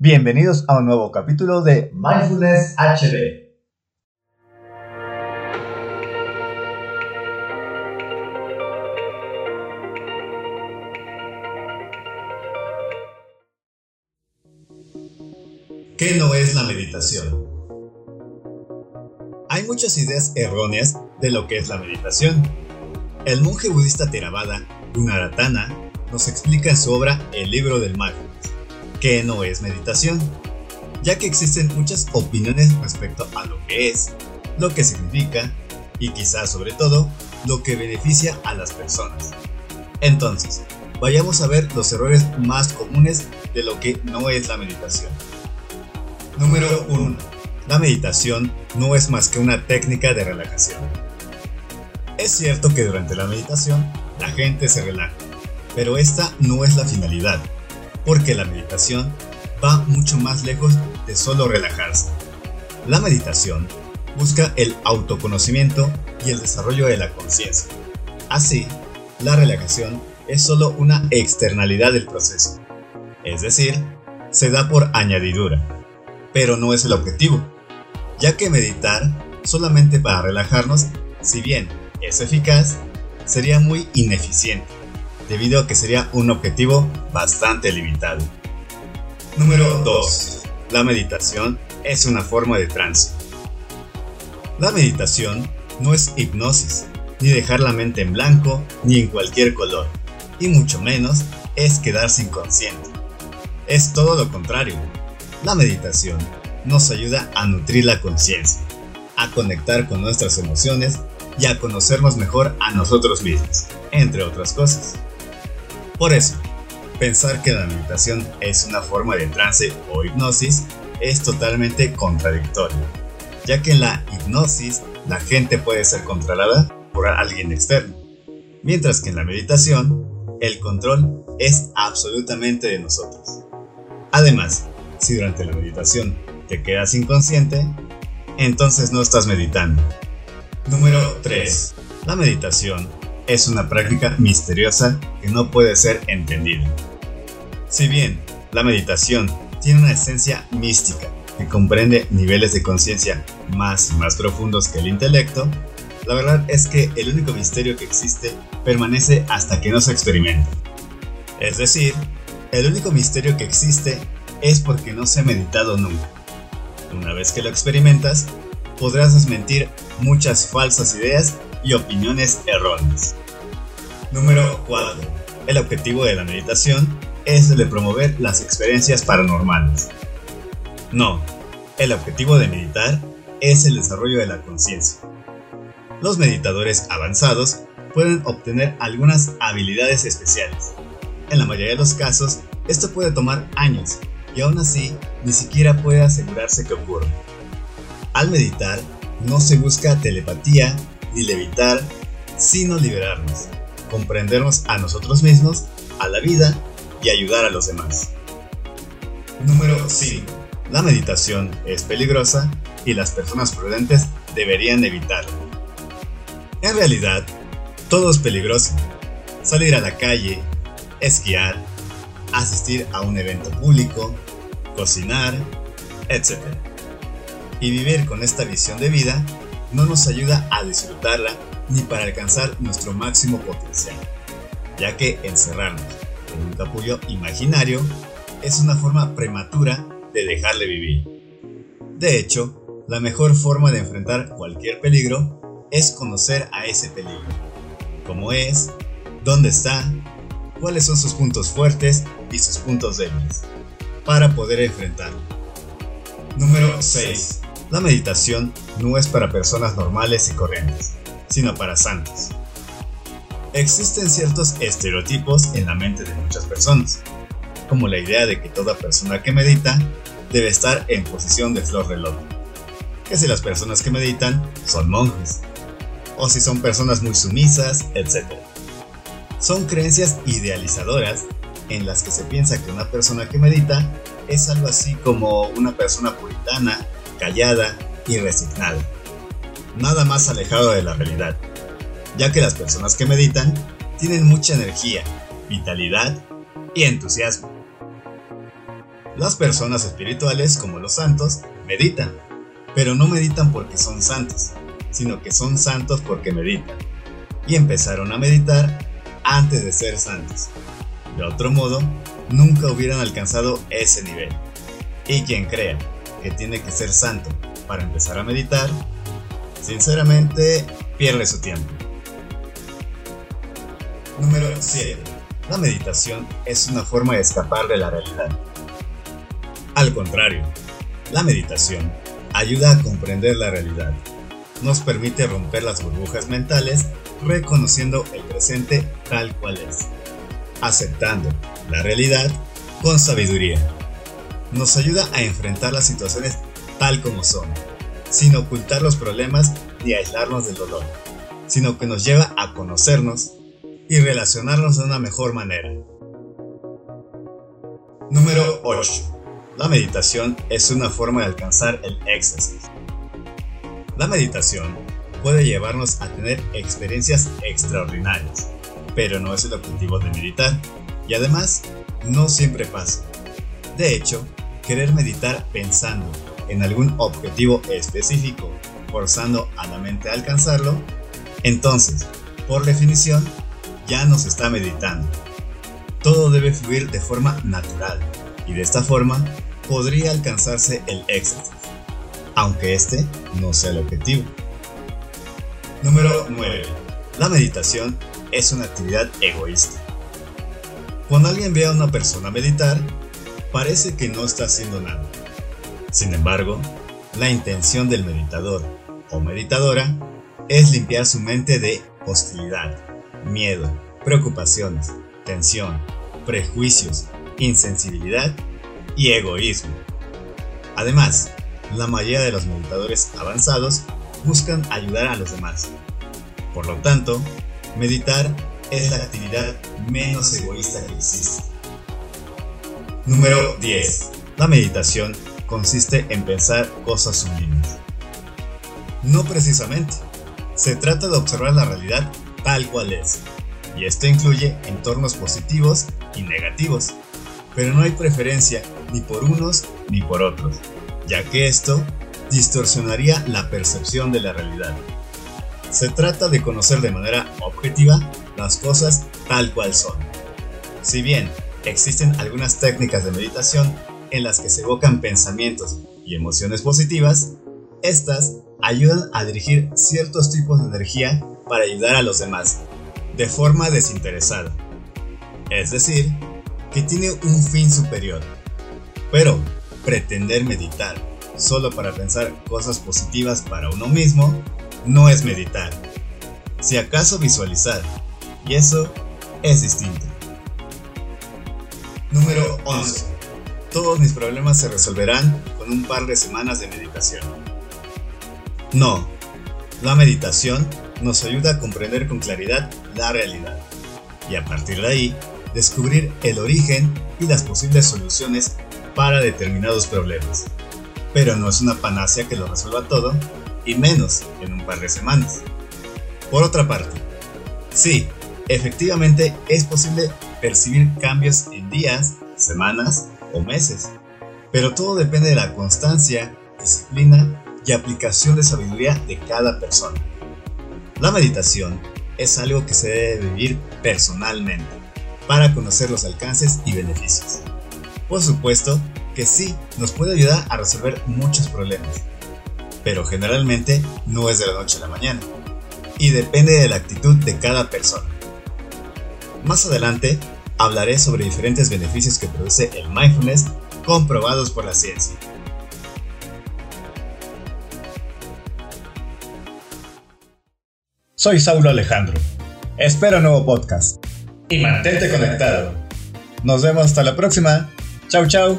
Bienvenidos a un nuevo capítulo de Mindfulness HD. ¿Qué no es la meditación? Hay muchas ideas erróneas de lo que es la meditación. El monje budista Theravada, Gunaratana, nos explica en su obra El libro del mindfulness, que no es meditación, ya que existen muchas opiniones respecto a lo que es, lo que significa y quizás sobre todo lo que beneficia a las personas. Entonces, vayamos a ver los errores más comunes de lo que no es la meditación. Número 1. La meditación no es más que una técnica de relajación. Es cierto que durante la meditación la gente se relaja, pero esta no es la finalidad, porque la meditación va mucho más lejos de solo relajarse. La meditación busca el autoconocimiento y el desarrollo de la conciencia. Así, la relajación es solo una externalidad del proceso, es decir, se da por añadidura pero no es el objetivo, ya que meditar solamente para relajarnos, si bien es eficaz, sería muy ineficiente, debido a que sería un objetivo bastante limitado. Número 2. La meditación es una forma de trance. La meditación no es hipnosis, ni dejar la mente en blanco, ni en cualquier color, y mucho menos es quedarse inconsciente. Es todo lo contrario, la meditación nos ayuda a nutrir la conciencia, a conectar con nuestras emociones y a conocernos mejor a nosotros mismos, entre otras cosas. Por eso, pensar que la meditación es una forma de trance o hipnosis es totalmente contradictorio, ya que en la hipnosis la gente puede ser controlada por alguien externo, mientras que en la meditación el control es absolutamente de nosotros. Además, si durante la meditación te quedas inconsciente, entonces no estás meditando. Número 3. La meditación es una práctica misteriosa que no puede ser entendida. Si bien la meditación tiene una esencia mística que comprende niveles de conciencia más y más profundos que el intelecto, la verdad es que el único misterio que existe permanece hasta que no se experimenta. Es decir, el único misterio que existe es porque no se ha meditado nunca. Una vez que lo experimentas, podrás desmentir muchas falsas ideas y opiniones erróneas. Número 4. El objetivo de la meditación es el de promover las experiencias paranormales. No, el objetivo de meditar es el desarrollo de la conciencia. Los meditadores avanzados pueden obtener algunas habilidades especiales. En la mayoría de los casos, esto puede tomar años y aún así ni siquiera puede asegurarse que ocurra. Al meditar, no se busca telepatía ni levitar, sino liberarnos, comprendernos a nosotros mismos, a la vida y ayudar a los demás. Número 5. La meditación es peligrosa y las personas prudentes deberían evitarla. En realidad, todo es peligroso. Salir a la calle, esquiar, asistir a un evento público, cocinar, etc. Y vivir con esta visión de vida no nos ayuda a disfrutarla ni para alcanzar nuestro máximo potencial, ya que encerrarnos en un capullo imaginario es una forma prematura de dejarle vivir. De hecho, la mejor forma de enfrentar cualquier peligro es conocer a ese peligro, cómo es, dónde está, cuáles son sus puntos fuertes y sus puntos débiles para poder enfrentarlo. Número 6. La meditación no es para personas normales y corrientes, sino para santos. Existen ciertos estereotipos en la mente de muchas personas, como la idea de que toda persona que medita debe estar en posición de flor de loto, que si las personas que meditan son monjes, o si son personas muy sumisas, etc. Son creencias idealizadoras en las que se piensa que una persona que medita es algo así como una persona puritana, callada y resignada. Nada más alejado de la realidad, ya que las personas que meditan tienen mucha energía, vitalidad y entusiasmo. Las personas espirituales, como los santos, meditan, pero no meditan porque son santos, sino que son santos porque meditan. Y empezaron a meditar antes de ser santos. De otro modo, nunca hubieran alcanzado ese nivel. Y quien crea que tiene que ser santo para empezar a meditar, sinceramente pierde su tiempo. Número 7. La meditación es una forma de escapar de la realidad. Al contrario, la meditación ayuda a comprender la realidad. Nos permite romper las burbujas mentales reconociendo el presente tal cual es, aceptando la realidad con sabiduría. Nos ayuda a enfrentar las situaciones tal como son, sin ocultar los problemas ni aislarnos del dolor, sino que nos lleva a conocernos y relacionarnos de una mejor manera. Número 8 la meditación es una forma de alcanzar el éxtasis. La meditación puede llevarnos a tener experiencias extraordinarias, pero no es el objetivo de meditar y además no siempre pasa. De hecho, querer meditar pensando en algún objetivo específico, forzando a la mente a alcanzarlo, entonces, por definición, ya nos está meditando. Todo debe fluir de forma natural y de esta forma podría alcanzarse el éxito, aunque este no sea el objetivo. Número 9. La meditación es una actividad egoísta. Cuando alguien ve a una persona meditar, parece que no está haciendo nada. Sin embargo, la intención del meditador o meditadora es limpiar su mente de hostilidad, miedo, preocupaciones, tensión, prejuicios, insensibilidad y egoísmo. Además, la mayoría de los meditadores avanzados buscan ayudar a los demás. Por lo tanto, meditar es la actividad menos egoísta que existe. Número 10. La meditación consiste en pensar cosas sublimes. No precisamente. Se trata de observar la realidad tal cual es. Y esto incluye entornos positivos y negativos. Pero no hay preferencia ni por unos ni por otros, ya que esto distorsionaría la percepción de la realidad. Se trata de conocer de manera objetiva las cosas tal cual son. Si bien existen algunas técnicas de meditación en las que se evocan pensamientos y emociones positivas, estas ayudan a dirigir ciertos tipos de energía para ayudar a los demás, de forma desinteresada. Es decir, que tiene un fin superior pero pretender meditar solo para pensar cosas positivas para uno mismo no es meditar. Si acaso visualizar, y eso es distinto. Número 11. Todos mis problemas se resolverán con un par de semanas de meditación. No, la meditación nos ayuda a comprender con claridad la realidad y a partir de ahí descubrir el origen y las posibles soluciones para determinados problemas. Pero no es una panacea que lo resuelva todo, y menos en un par de semanas. Por otra parte, sí, efectivamente es posible percibir cambios en días, semanas o meses, pero todo depende de la constancia, disciplina y aplicación de sabiduría de cada persona. La meditación es algo que se debe vivir personalmente para conocer los alcances y beneficios. Por supuesto que sí, nos puede ayudar a resolver muchos problemas, pero generalmente no es de la noche a la mañana y depende de la actitud de cada persona. Más adelante hablaré sobre diferentes beneficios que produce el mindfulness comprobados por la ciencia. Soy Saulo Alejandro. Espero un nuevo podcast. Y mantente conectado. Nos vemos hasta la próxima. Chau, chau.